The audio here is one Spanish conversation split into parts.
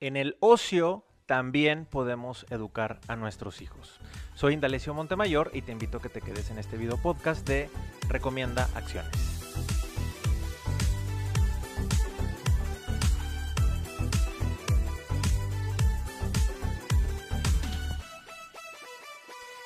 En el ocio también podemos educar a nuestros hijos. Soy Indalecio Montemayor y te invito a que te quedes en este video podcast de Recomienda Acciones.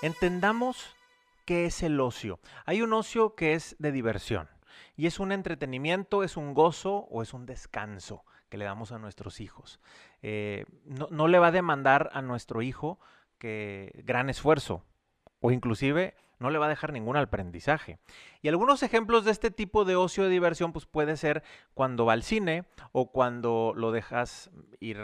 Entendamos qué es el ocio. Hay un ocio que es de diversión y es un entretenimiento, es un gozo o es un descanso que le damos a nuestros hijos. Eh, no, le va a demandar a nuestro hijo que gran esfuerzo o inclusive no le va a dejar ningún aprendizaje. Y algunos ejemplos de este tipo de ocio de diversión pues puede ser cuando va al cine o cuando lo dejas ir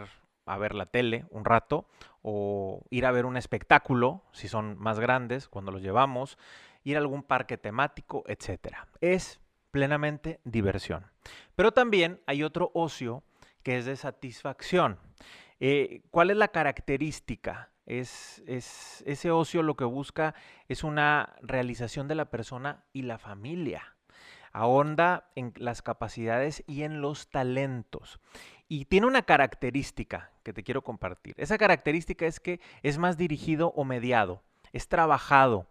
a ver la tele un rato o ir a ver un espectáculo, si son más grandes, cuando los llevamos, ir a algún parque temático, etc. Es plenamente diversión. Pero también hay otro ocio que es de satisfacción. Eh, ¿Cuál es la característica? Es, es, ese ocio lo que busca es una realización de la persona y la familia. Ahonda en las capacidades y en los talentos. Y tiene una característica que te quiero compartir. Esa característica es que es más dirigido o mediado, es trabajado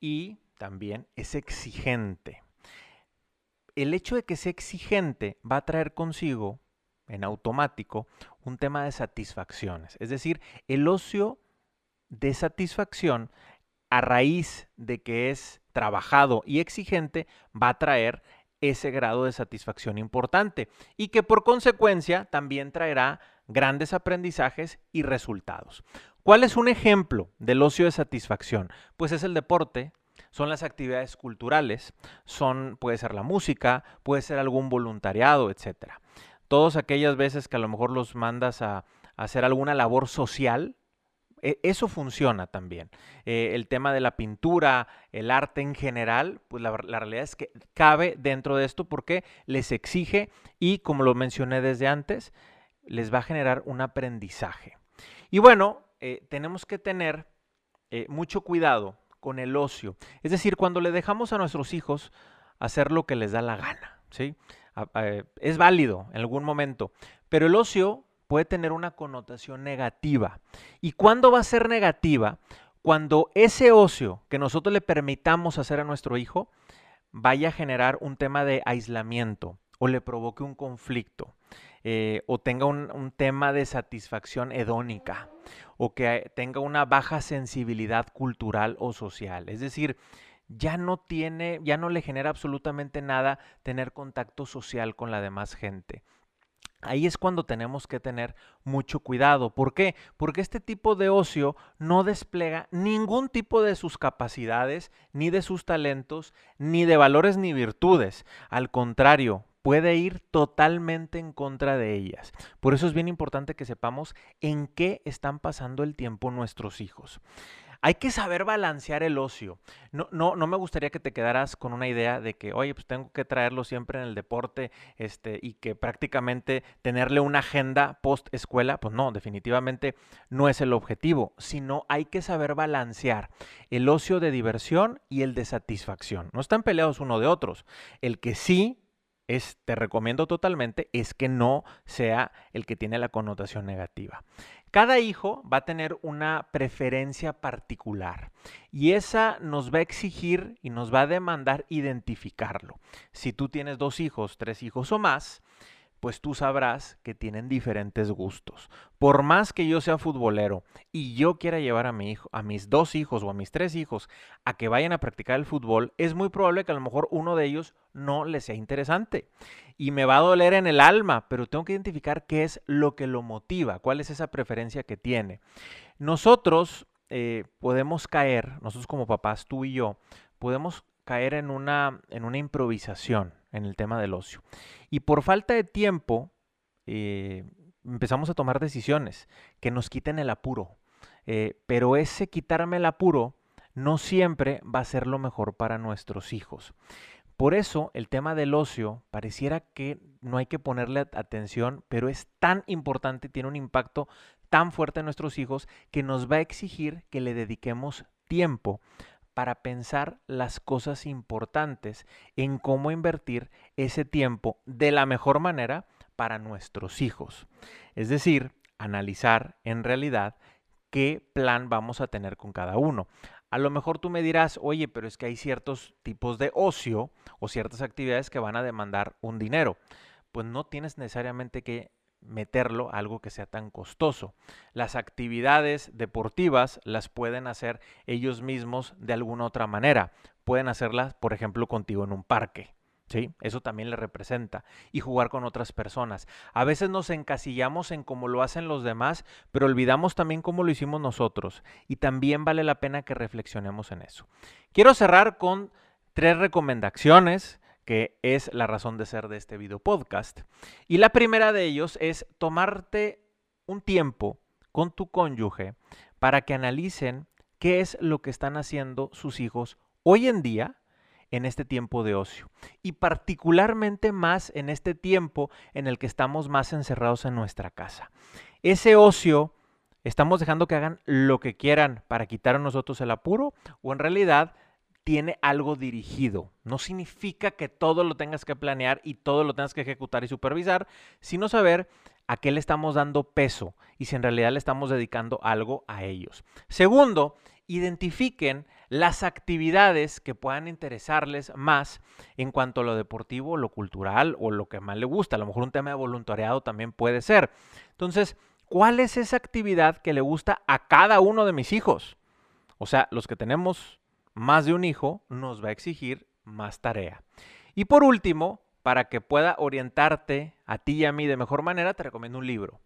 y también es exigente. El hecho de que sea exigente va a traer consigo en automático un tema de satisfacciones. Es decir, el ocio de satisfacción a raíz de que es trabajado y exigente va a traer ese grado de satisfacción importante y que por consecuencia también traerá grandes aprendizajes y resultados. ¿Cuál es un ejemplo del ocio de satisfacción? Pues es el deporte, son las actividades culturales, son puede ser la música, puede ser algún voluntariado, etcétera todas aquellas veces que a lo mejor los mandas a, hacer alguna labor social, e, eso funciona también. Eh, el tema de la pintura, el arte en general, pues la, realidad es que cabe dentro de esto porque les exige y como lo mencioné desde antes, les va a generar un aprendizaje. Y bueno, eh, tenemos que tener eh, mucho cuidado con el ocio. Es decir, cuando le dejamos a nuestros hijos hacer lo que les da la gana, ¿sí? Es válido en algún momento, pero el ocio puede tener una connotación negativa. ¿Y cuándo va a ser negativa? Cuando ese ocio que nosotros le permitamos hacer a nuestro hijo vaya a generar un tema de aislamiento o le provoque un conflicto. Eh, o tenga un, tema de satisfacción hedónica, o que tenga una baja sensibilidad cultural o social. Es decir, ya no tiene, ya no le genera absolutamente nada tener contacto social con la demás gente. Ahí es cuando tenemos que tener mucho cuidado. ¿Por qué? Porque este tipo de ocio no despliega ningún tipo de sus capacidades, ni de sus talentos, ni de valores ni virtudes. Al contrario, puede ir totalmente en contra de ellas. Por eso es bien importante que sepamos en qué están pasando el tiempo nuestros hijos. Hay que saber balancear el ocio. No, no, no me gustaría que te quedaras con una idea de que, oye, pues tengo que traerlo siempre en el deporte este, y que prácticamente tenerle una agenda post escuela, pues no, definitivamente no es el objetivo, sino hay que saber balancear el ocio de diversión y el de satisfacción. No están peleados uno de otros. El que sí te recomiendo totalmente, es que no sea el que tiene la connotación negativa. Cada hijo va a tener una preferencia particular y esa nos va a exigir y nos va a demandar identificarlo. Si tú tienes dos hijos, tres hijos o más, pues tú sabrás que tienen diferentes gustos. Por más que yo sea futbolero y yo quiera llevar a mi hijo, a mis dos hijos o a mis tres hijos a que vayan a practicar el fútbol, es muy probable que a lo mejor uno de ellos no les sea interesante y me va a doler en el alma, pero tengo que identificar qué es lo que lo motiva, cuál es esa preferencia que tiene. Nosotros eh, podemos caer, nosotros como papás, tú y yo, podemos caer en una, en una improvisación en el tema del ocio. Y por falta de tiempo, eh, empezamos a tomar decisiones que nos quiten el apuro. Eh, pero ese quitarme el apuro no siempre va a ser lo mejor para nuestros hijos. Por eso el tema del ocio pareciera que no hay que ponerle atención, pero es tan importante, tiene un impacto tan fuerte en nuestros hijos que nos va a exigir que le dediquemos tiempo para pensar las cosas importantes en cómo invertir ese tiempo de la mejor manera para nuestros hijos. Es decir, analizar en realidad qué plan vamos a tener con cada uno. A lo mejor tú me dirás, oye, pero es que hay ciertos tipos de ocio o ciertas actividades que van a demandar un dinero. Pues no tienes necesariamente que meterlo a algo que sea tan costoso. Las actividades deportivas las pueden hacer ellos mismos de alguna otra manera. Pueden hacerlas, por ejemplo, contigo en un parque. ¿Sí? Eso también le representa. Y jugar con otras personas. A veces nos encasillamos en cómo lo hacen los demás, pero olvidamos también cómo lo hicimos nosotros. Y también vale la pena que reflexionemos en eso. Quiero cerrar con tres recomendaciones que es la razón de ser de este video podcast. Y la primera de ellos es tomarte un tiempo con tu cónyuge para que analicen qué es lo que están haciendo sus hijos hoy en día en este tiempo de ocio y particularmente más en este tiempo en el que estamos más encerrados en nuestra casa. Ese ocio estamos dejando que hagan lo que quieran para quitar a nosotros el apuro o en realidad tiene algo dirigido. No significa que todo lo tengas que planear y todo lo tengas que ejecutar y supervisar, sino saber a qué le estamos dando peso y si en realidad le estamos dedicando algo a ellos. Segundo, identifiquen las actividades que puedan interesarles más en cuanto a lo deportivo, lo cultural o lo que más le gusta. A lo mejor un tema de voluntariado también puede ser. Entonces, ¿cuál es esa actividad que le gusta a cada uno de mis hijos? O sea, los que tenemos más de un hijo nos va a exigir más tarea. Y por último, para que pueda orientarte a ti y a mí de mejor manera, te recomiendo un libro.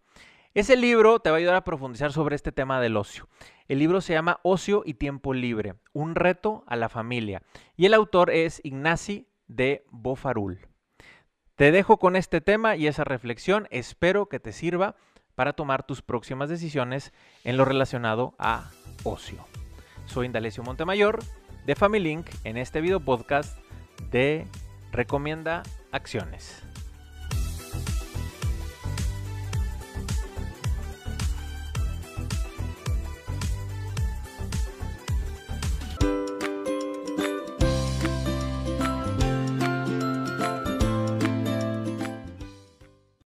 Ese libro te va a ayudar a profundizar sobre este tema del ocio. El libro se llama Ocio y Tiempo Libre, un reto a la familia. Y el autor es Ignacy de Bofarul. Te dejo con este tema y esa reflexión. Espero que te sirva para tomar tus próximas decisiones en lo relacionado a ocio. Soy Indalecio Montemayor de Family Link en este video podcast de Recomienda Acciones.